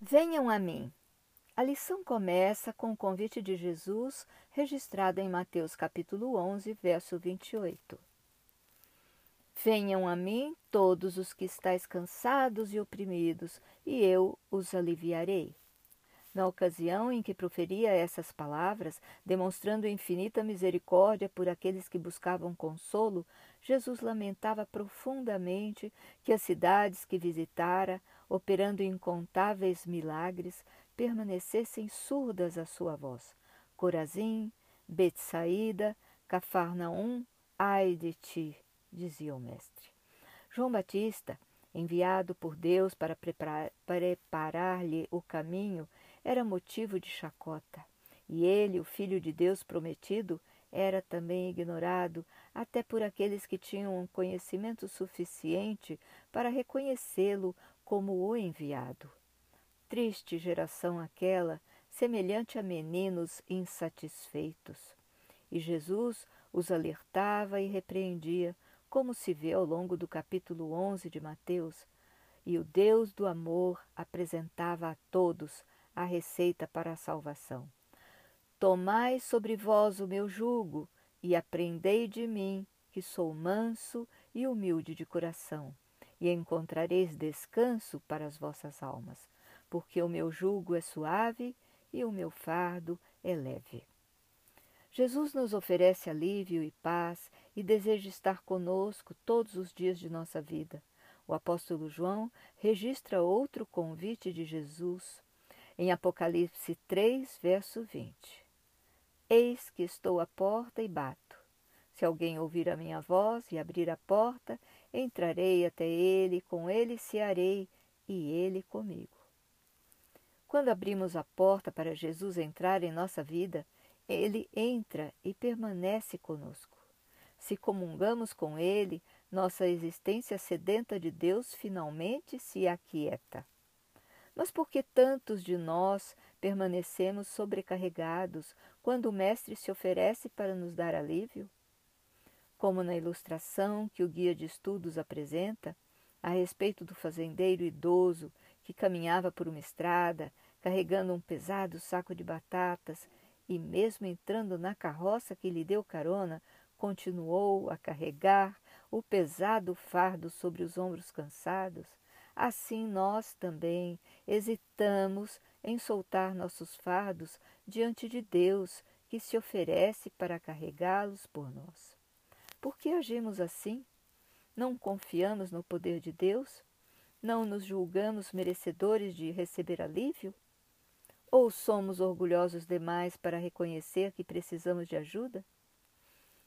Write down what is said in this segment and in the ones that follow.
Venham a mim. A lição começa com o convite de Jesus, registrado em Mateus capítulo 11, verso 28. Venham a mim todos os que estáis cansados e oprimidos, e eu os aliviarei. Na ocasião em que proferia essas palavras, demonstrando infinita misericórdia por aqueles que buscavam consolo, Jesus lamentava profundamente que as cidades que visitara operando incontáveis milagres, permanecessem surdas à sua voz. Corazim, Betsaída, Cafarnaum, ai de ti, dizia o mestre. João Batista, enviado por Deus para preparar-lhe o caminho, era motivo de chacota. E ele, o Filho de Deus prometido, era também ignorado até por aqueles que tinham um conhecimento suficiente para reconhecê-lo como o enviado. Triste geração aquela, semelhante a meninos insatisfeitos. E Jesus os alertava e repreendia, como se vê ao longo do capítulo 11 de Mateus. E o Deus do amor apresentava a todos a receita para a salvação. Tomai sobre vós o meu jugo e aprendei de mim, que sou manso e humilde de coração e encontrareis descanso para as vossas almas, porque o meu jugo é suave e o meu fardo é leve. Jesus nos oferece alívio e paz e deseja estar conosco todos os dias de nossa vida. O apóstolo João registra outro convite de Jesus em Apocalipse 3, verso 20. Eis que estou à porta e bato. Se alguém ouvir a minha voz e abrir a porta, Entrarei até ele, com ele cearei e ele comigo. Quando abrimos a porta para Jesus entrar em nossa vida, ele entra e permanece conosco. Se comungamos com ele, nossa existência sedenta de Deus finalmente se aquieta. Mas por que tantos de nós permanecemos sobrecarregados quando o Mestre se oferece para nos dar alívio? como na ilustração que o guia de estudos apresenta, a respeito do fazendeiro idoso que caminhava por uma estrada, carregando um pesado saco de batatas e, mesmo entrando na carroça que lhe deu carona, continuou a carregar o pesado fardo sobre os ombros cansados, assim nós também hesitamos em soltar nossos fardos diante de Deus que se oferece para carregá-los por nós. Por que agimos assim? Não confiamos no poder de Deus? Não nos julgamos merecedores de receber alívio? Ou somos orgulhosos demais para reconhecer que precisamos de ajuda?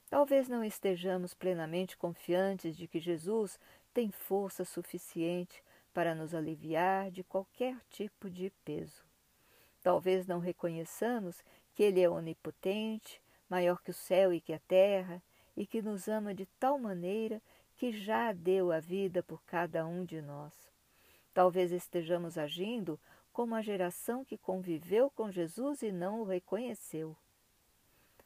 Talvez não estejamos plenamente confiantes de que Jesus tem força suficiente para nos aliviar de qualquer tipo de peso. Talvez não reconheçamos que Ele é onipotente, maior que o céu e que a terra, e que nos ama de tal maneira que já deu a vida por cada um de nós. Talvez estejamos agindo como a geração que conviveu com Jesus e não o reconheceu.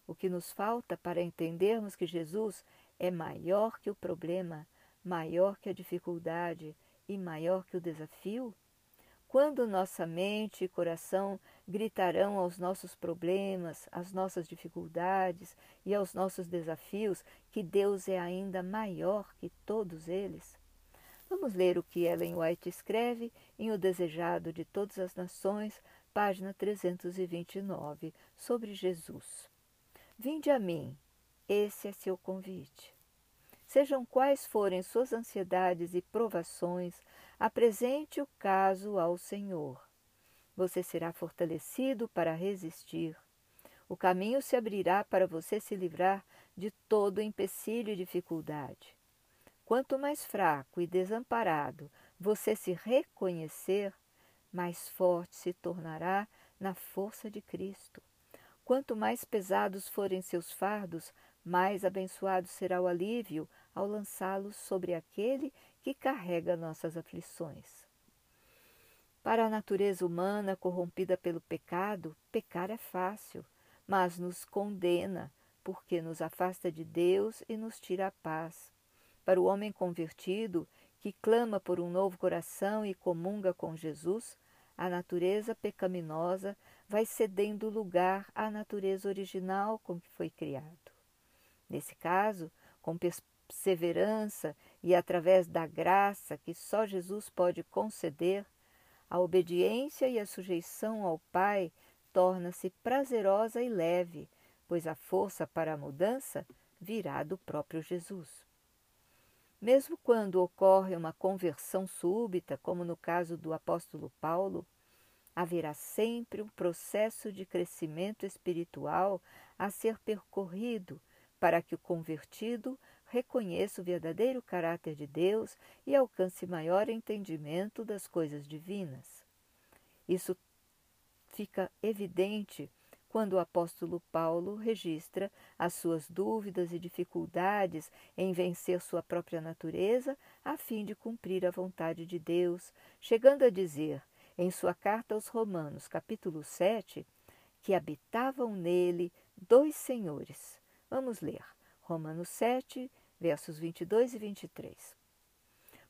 O que nos falta para entendermos que Jesus é maior que o problema, maior que a dificuldade e maior que o desafio quando nossa mente e coração gritarão aos nossos problemas, às nossas dificuldades e aos nossos desafios que Deus é ainda maior que todos eles? Vamos ler o que Ellen White escreve em O Desejado de Todas as Nações, página 329, sobre Jesus. Vinde a mim, esse é seu convite. Sejam quais forem suas ansiedades e provações, Apresente o caso ao Senhor. Você será fortalecido para resistir. O caminho se abrirá para você se livrar de todo empecilho e dificuldade. Quanto mais fraco e desamparado você se reconhecer, mais forte se tornará na força de Cristo. Quanto mais pesados forem seus fardos, mais abençoado será o alívio ao lançá-los sobre aquele que carrega nossas aflições. Para a natureza humana corrompida pelo pecado, pecar é fácil, mas nos condena, porque nos afasta de Deus e nos tira a paz. Para o homem convertido, que clama por um novo coração e comunga com Jesus, a natureza pecaminosa vai cedendo lugar à natureza original com que foi criado. Nesse caso, com perseverança e através da graça que só Jesus pode conceder, a obediência e a sujeição ao Pai torna-se prazerosa e leve, pois a força para a mudança virá do próprio Jesus. Mesmo quando ocorre uma conversão súbita, como no caso do apóstolo Paulo, haverá sempre um processo de crescimento espiritual a ser percorrido para que o convertido reconheça o verdadeiro caráter de Deus e alcance maior entendimento das coisas divinas. Isso fica evidente quando o apóstolo Paulo registra as suas dúvidas e dificuldades em vencer sua própria natureza a fim de cumprir a vontade de Deus, chegando a dizer em sua carta aos Romanos, capítulo 7, que habitavam nele dois senhores. Vamos ler. Romanos 7, versos 22 e 23.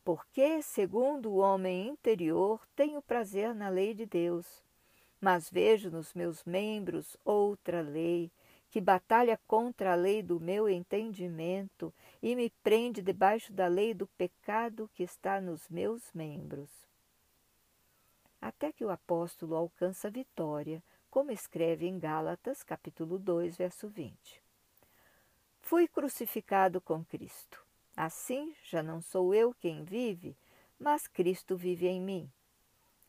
Porque, segundo o homem interior, tenho prazer na lei de Deus mas vejo nos meus membros outra lei, que batalha contra a lei do meu entendimento e me prende debaixo da lei do pecado que está nos meus membros. Até que o apóstolo alcança a vitória, como escreve em Gálatas, capítulo 2, verso 20. Fui crucificado com Cristo. Assim já não sou eu quem vive, mas Cristo vive em mim.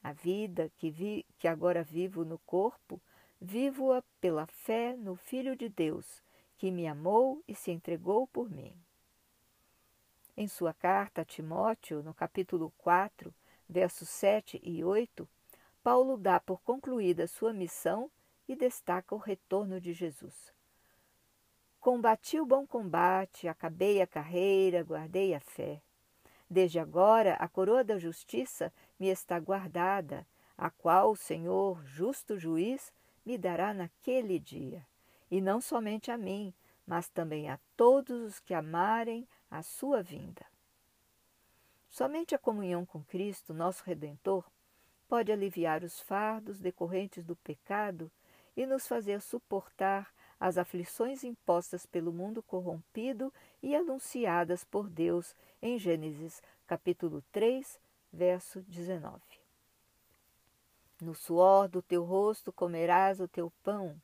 A vida que, vi, que agora vivo no corpo, vivo-a pela fé no Filho de Deus, que me amou e se entregou por mim. Em sua carta a Timóteo, no capítulo 4, versos 7 e 8, Paulo dá por concluída sua missão e destaca o retorno de Jesus. Combati o bom combate, acabei a carreira, guardei a fé. Desde agora a coroa da justiça me está guardada, a qual o Senhor, justo juiz, me dará naquele dia. E não somente a mim, mas também a todos os que amarem a sua vinda. Somente a comunhão com Cristo, nosso Redentor, pode aliviar os fardos decorrentes do pecado e nos fazer suportar as aflições impostas pelo mundo corrompido e anunciadas por Deus em Gênesis capítulo 3, verso 19. No suor do teu rosto comerás o teu pão.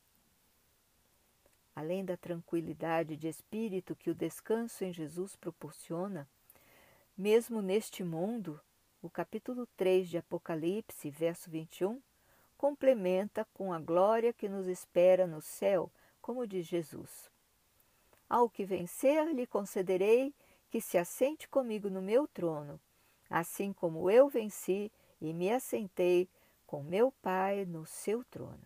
Além da tranquilidade de espírito que o descanso em Jesus proporciona, mesmo neste mundo, o capítulo 3 de Apocalipse, verso 21, complementa com a glória que nos espera no céu como diz Jesus. Ao que vencer, lhe concederei que se assente comigo no meu trono, assim como eu venci e me assentei com meu Pai no seu trono.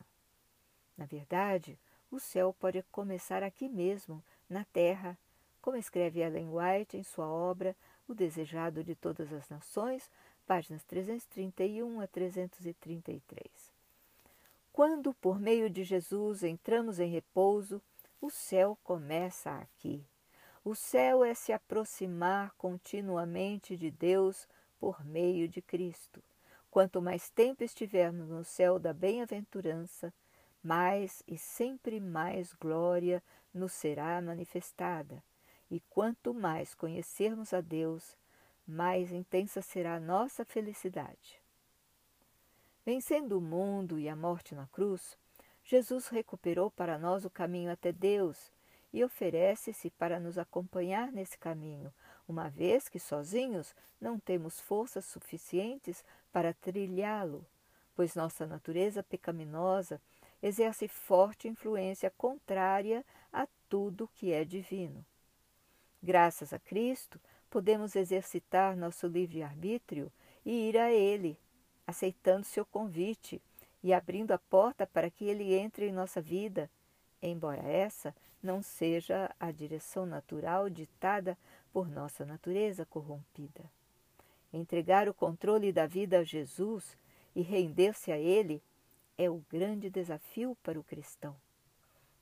Na verdade, o céu pode começar aqui mesmo, na terra, como escreve Ellen White em sua obra O Desejado de Todas as Nações, páginas 331 a 333. Quando, por meio de Jesus, entramos em repouso, o céu começa aqui. O céu é se aproximar continuamente de Deus por meio de Cristo. Quanto mais tempo estivermos no céu da bem-aventurança, mais e sempre mais glória nos será manifestada. E quanto mais conhecermos a Deus, mais intensa será a nossa felicidade. Vencendo o mundo e a morte na cruz, Jesus recuperou para nós o caminho até Deus e oferece-se para nos acompanhar nesse caminho, uma vez que sozinhos não temos forças suficientes para trilhá-lo, pois nossa natureza pecaminosa exerce forte influência contrária a tudo que é divino. Graças a Cristo, podemos exercitar nosso livre-arbítrio e ir a Ele, aceitando seu convite e abrindo a porta para que ele entre em nossa vida, embora essa não seja a direção natural ditada por nossa natureza corrompida. Entregar o controle da vida a Jesus e render-se a Ele é o grande desafio para o cristão.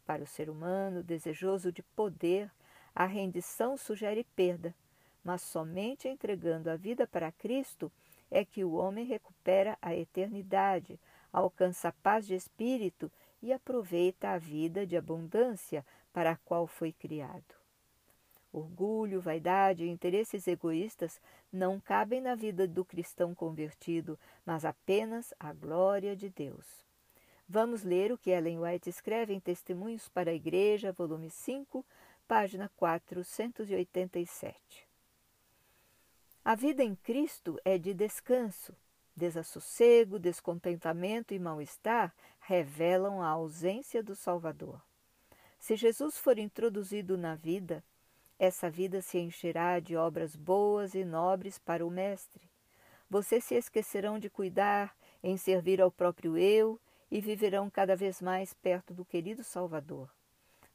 Para o ser humano desejoso de poder, a rendição sugere perda, mas somente entregando a vida para Cristo é que o homem recupera a eternidade, alcança a paz de espírito e aproveita a vida de abundância para a qual foi criado. Orgulho, vaidade e interesses egoístas não cabem na vida do cristão convertido, mas apenas a glória de Deus. Vamos ler o que Ellen White escreve em Testemunhos para a Igreja, volume 5, página 487. A vida em Cristo é de descanso. Desassossego, descontentamento e mal-estar revelam a ausência do Salvador. Se Jesus for introduzido na vida, essa vida se encherá de obras boas e nobres para o Mestre. Vocês se esquecerão de cuidar em servir ao próprio eu e viverão cada vez mais perto do querido Salvador.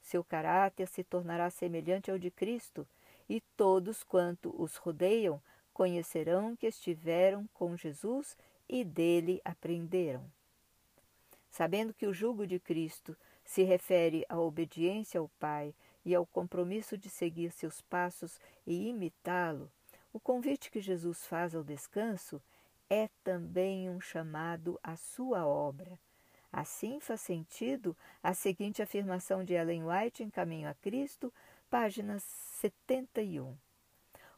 Seu caráter se tornará semelhante ao de Cristo, e todos quanto os rodeiam conhecerão que estiveram com Jesus e dele aprenderam. Sabendo que o jugo de Cristo se refere à obediência ao Pai e ao compromisso de seguir seus passos e imitá-lo, o convite que Jesus faz ao descanso é também um chamado à sua obra. Assim faz sentido a seguinte afirmação de Ellen White em Caminho a Cristo, página 71.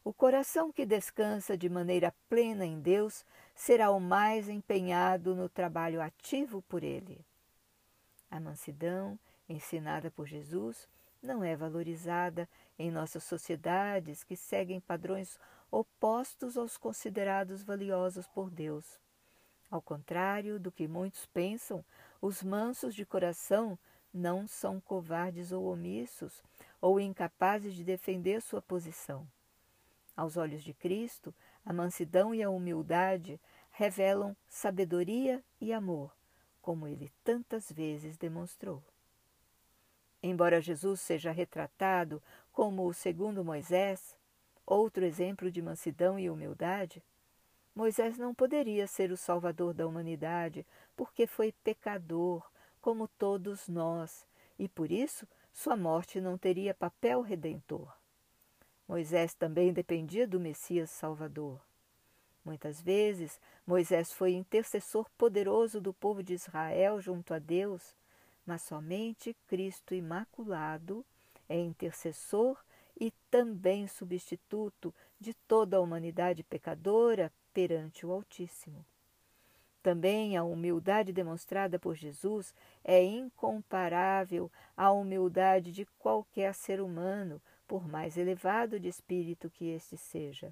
O coração que descansa de maneira plena em Deus será o mais empenhado no trabalho ativo por Ele. A mansidão, ensinada por Jesus, não é valorizada em nossas sociedades que seguem padrões opostos aos considerados valiosos por Deus. Ao contrário do que muitos pensam, os mansos de coração não são covardes ou omissos ou incapazes de defender sua posição. Aos olhos de Cristo, a mansidão e a humildade revelam sabedoria e amor, como ele tantas vezes demonstrou. Embora Jesus seja retratado como o segundo Moisés, outro exemplo de mansidão e humildade, Moisés não poderia ser o salvador da humanidade, porque foi pecador, como todos nós, e por isso sua morte não teria papel redentor. Moisés também dependia do Messias Salvador. Muitas vezes, Moisés foi intercessor poderoso do povo de Israel junto a Deus, mas somente Cristo Imaculado é intercessor e também substituto de toda a humanidade pecadora perante o Altíssimo. Também a humildade demonstrada por Jesus é incomparável à humildade de qualquer ser humano, por mais elevado de espírito que este seja.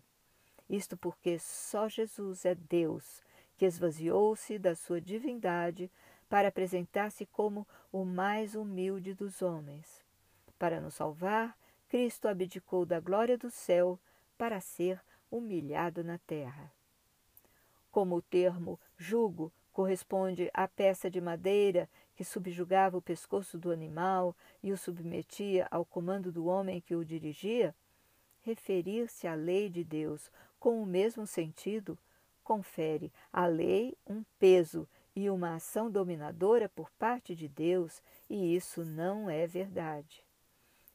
Isto porque só Jesus é Deus, que esvaziou-se da sua divindade para apresentar-se como o mais humilde dos homens. Para nos salvar, Cristo abdicou da glória do céu para ser humilhado na terra. Como o termo jugo corresponde à peça de madeira que subjugava o pescoço do animal e o submetia ao comando do homem que o dirigia, referir-se à lei de Deus com o mesmo sentido confere à lei um peso e uma ação dominadora por parte de Deus, e isso não é verdade.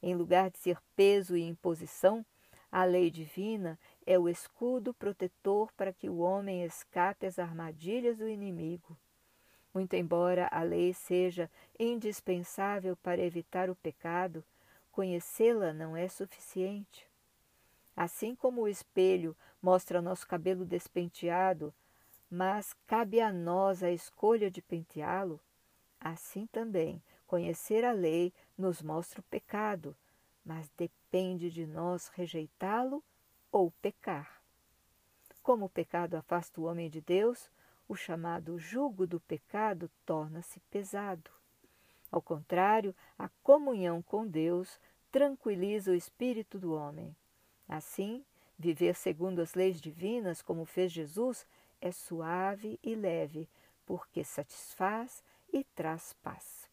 Em lugar de ser peso e imposição, a lei divina é o escudo protetor para que o homem escape às armadilhas do inimigo. Muito embora a lei seja indispensável para evitar o pecado, conhecê-la não é suficiente. Assim como o espelho mostra nosso cabelo despenteado, mas cabe a nós a escolha de penteá-lo, assim também conhecer a lei nos mostra o pecado, mas depende de nós rejeitá-lo ou pecar. Como o pecado afasta o homem de Deus, o chamado jugo do pecado torna-se pesado. Ao contrário, a comunhão com Deus tranquiliza o espírito do homem. Assim, viver segundo as leis divinas, como fez Jesus, é suave e leve, porque satisfaz e traz paz.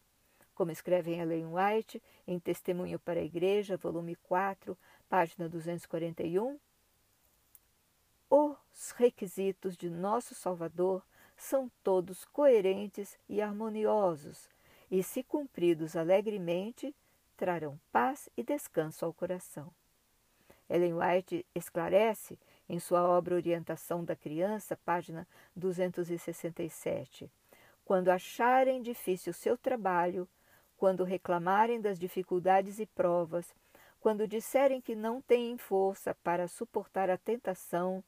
Como escreve Ellen White em Testemunho para a Igreja, volume 4, página 241, os requisitos de nosso Salvador são todos coerentes e harmoniosos, e, se cumpridos alegremente, trarão paz e descanso ao coração. Ellen White esclarece em sua obra Orientação da Criança, página 267. Quando acharem difícil seu trabalho, quando reclamarem das dificuldades e provas, quando disserem que não têm força para suportar a tentação,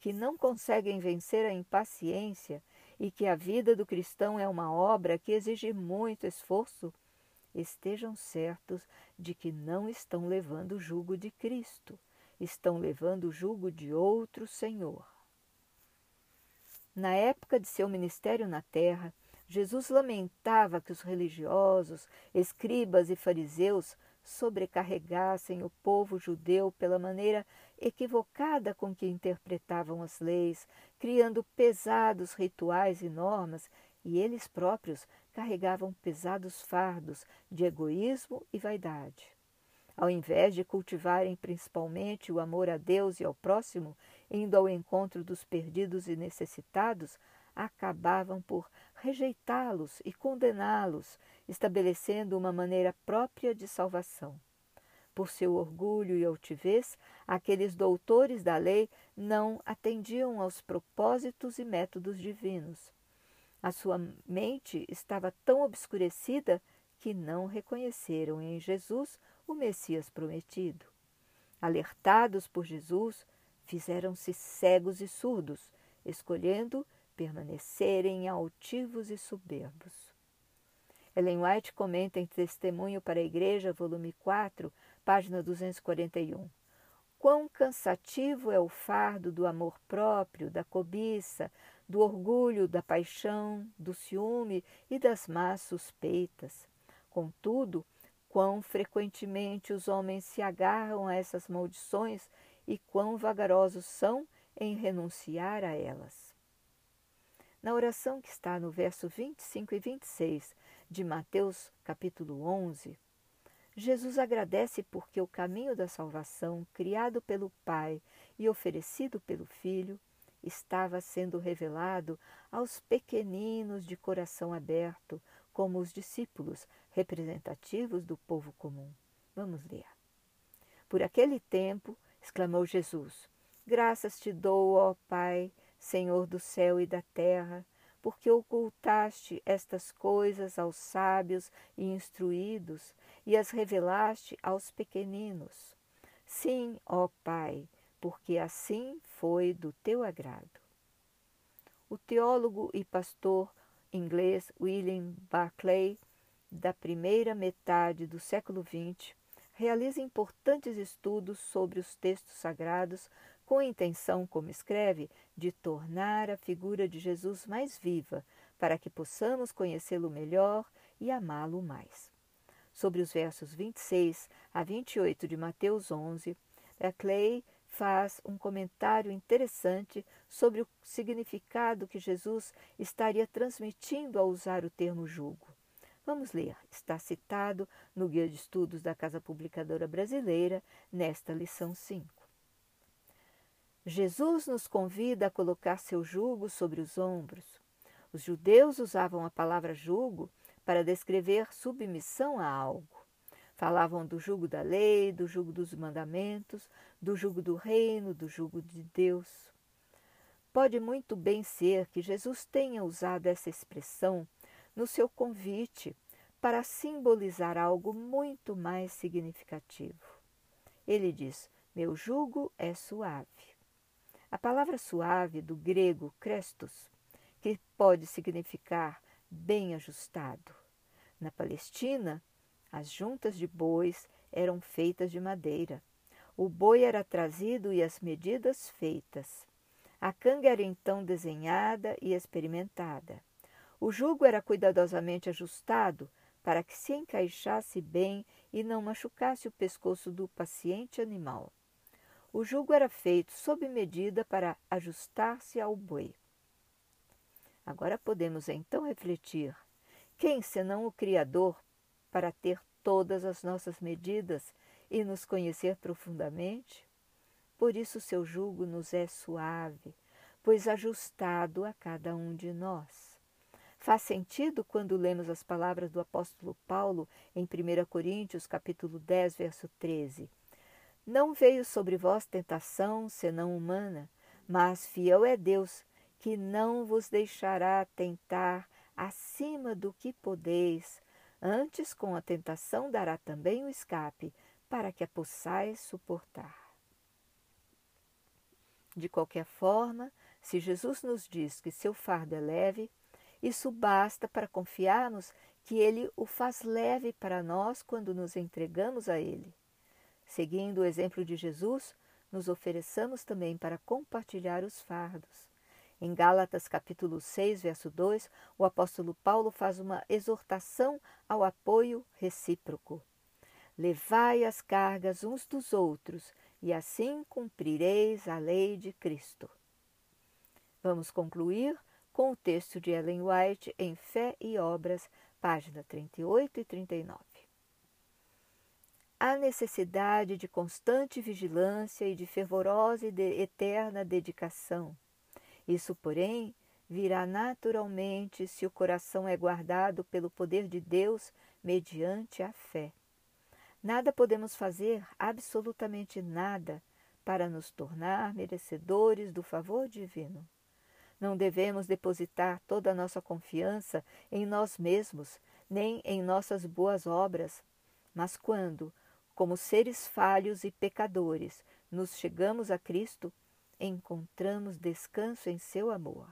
que não conseguem vencer a impaciência e que a vida do cristão é uma obra que exige muito esforço, estejam certos de que não estão levando o jugo de Cristo, estão levando o jugo de outro Senhor. Na época de seu ministério na terra, Jesus lamentava que os religiosos, escribas e fariseus sobrecarregassem o povo judeu pela maneira equivocada com que interpretavam as leis, criando pesados rituais e normas, e eles próprios carregavam pesados fardos de egoísmo e vaidade. Ao invés de cultivarem principalmente o amor a Deus e ao próximo, indo ao encontro dos perdidos e necessitados, acabavam por rejeitá-los e condená-los, estabelecendo uma maneira própria de salvação. Por seu orgulho e altivez, aqueles doutores da lei não atendiam aos propósitos e métodos divinos. A sua mente estava tão obscurecida que não reconheceram em Jesus o Messias prometido. Alertados por Jesus, fizeram-se cegos e surdos, escolhendo permanecerem altivos e soberbos. Ellen White comenta em Testemunho para a Igreja, volume 4, página 241. Quão cansativo é o fardo do amor próprio, da cobiça, do orgulho, da paixão, do ciúme e das más suspeitas. Contudo, quão frequentemente os homens se agarram a essas maldições e quão vagarosos são em renunciar a elas. Na oração que está no verso 25 e 26 de Mateus capítulo 11, Jesus agradece porque o caminho da salvação, criado pelo Pai e oferecido pelo Filho, estava sendo revelado aos pequeninos de coração aberto, como os discípulos representativos do povo comum. Vamos ler. Por aquele tempo, exclamou Jesus: Graças te dou, ó Pai, Senhor do céu e da terra, porque ocultaste estas coisas aos sábios e instruídos e as revelaste aos pequeninos. Sim, ó Pai, porque assim foi do teu agrado. O teólogo e pastor inglês William Barclay, da primeira metade do século XX, realiza importantes estudos sobre os textos sagrados com a intenção, como escreve, de tornar a figura de Jesus mais viva, para que possamos conhecê-lo melhor e amá-lo mais. Sobre os versos 26 a 28 de Mateus 11, Clay faz um comentário interessante sobre o significado que Jesus estaria transmitindo ao usar o termo julgo. Vamos ler, está citado no Guia de Estudos da Casa Publicadora Brasileira, nesta lição 5. Jesus nos convida a colocar seu jugo sobre os ombros. Os judeus usavam a palavra jugo para descrever submissão a algo. Falavam do jugo da lei, do jugo dos mandamentos, do jugo do reino, do jugo de Deus. Pode muito bem ser que Jesus tenha usado essa expressão no seu convite para simbolizar algo muito mais significativo. Ele diz: Meu jugo é suave. A palavra suave do grego crestos, que pode significar bem ajustado. Na Palestina, as juntas de bois eram feitas de madeira. O boi era trazido e as medidas feitas. A canga era então desenhada e experimentada. O jugo era cuidadosamente ajustado para que se encaixasse bem e não machucasse o pescoço do paciente animal. O jugo era feito sob medida para ajustar-se ao boi. Agora podemos então refletir: quem senão o Criador para ter todas as nossas medidas e nos conhecer profundamente? Por isso seu jugo nos é suave, pois ajustado a cada um de nós. Faz sentido quando lemos as palavras do apóstolo Paulo em 1 Coríntios, capítulo 10, verso 13. Não veio sobre vós tentação senão humana, mas fiel é Deus, que não vos deixará tentar acima do que podeis, antes com a tentação dará também o escape, para que a possais suportar. De qualquer forma, se Jesus nos diz que seu fardo é leve, isso basta para confiarmos que ele o faz leve para nós quando nos entregamos a ele. Seguindo o exemplo de Jesus, nos ofereçamos também para compartilhar os fardos. Em Gálatas capítulo 6, verso 2, o apóstolo Paulo faz uma exortação ao apoio recíproco. Levai as cargas uns dos outros, e assim cumprireis a lei de Cristo. Vamos concluir com o texto de Ellen White em Fé e Obras, página 38 e 39. Há necessidade de constante vigilância e de fervorosa e de eterna dedicação. Isso, porém, virá naturalmente se o coração é guardado pelo poder de Deus mediante a fé. Nada podemos fazer, absolutamente nada, para nos tornar merecedores do favor divino. Não devemos depositar toda a nossa confiança em nós mesmos, nem em nossas boas obras, mas quando, como seres falhos e pecadores, nos chegamos a Cristo, encontramos descanso em seu amor.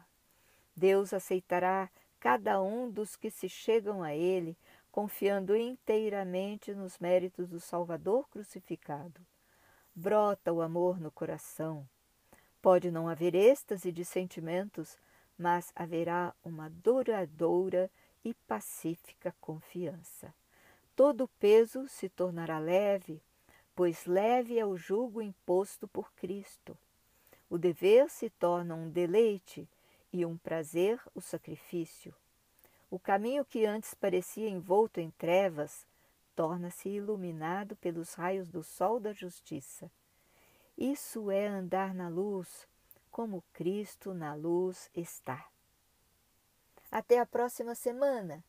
Deus aceitará cada um dos que se chegam a Ele, confiando inteiramente nos méritos do Salvador crucificado. Brota o amor no coração, Pode não haver êxtase de sentimentos, mas haverá uma duradoura e pacífica confiança. Todo o peso se tornará leve, pois leve é o jugo imposto por Cristo. O dever se torna um deleite e um prazer o sacrifício. O caminho que antes parecia envolto em trevas torna-se iluminado pelos raios do sol da justiça. Isso é andar na luz, como Cristo na luz está. Até a próxima semana!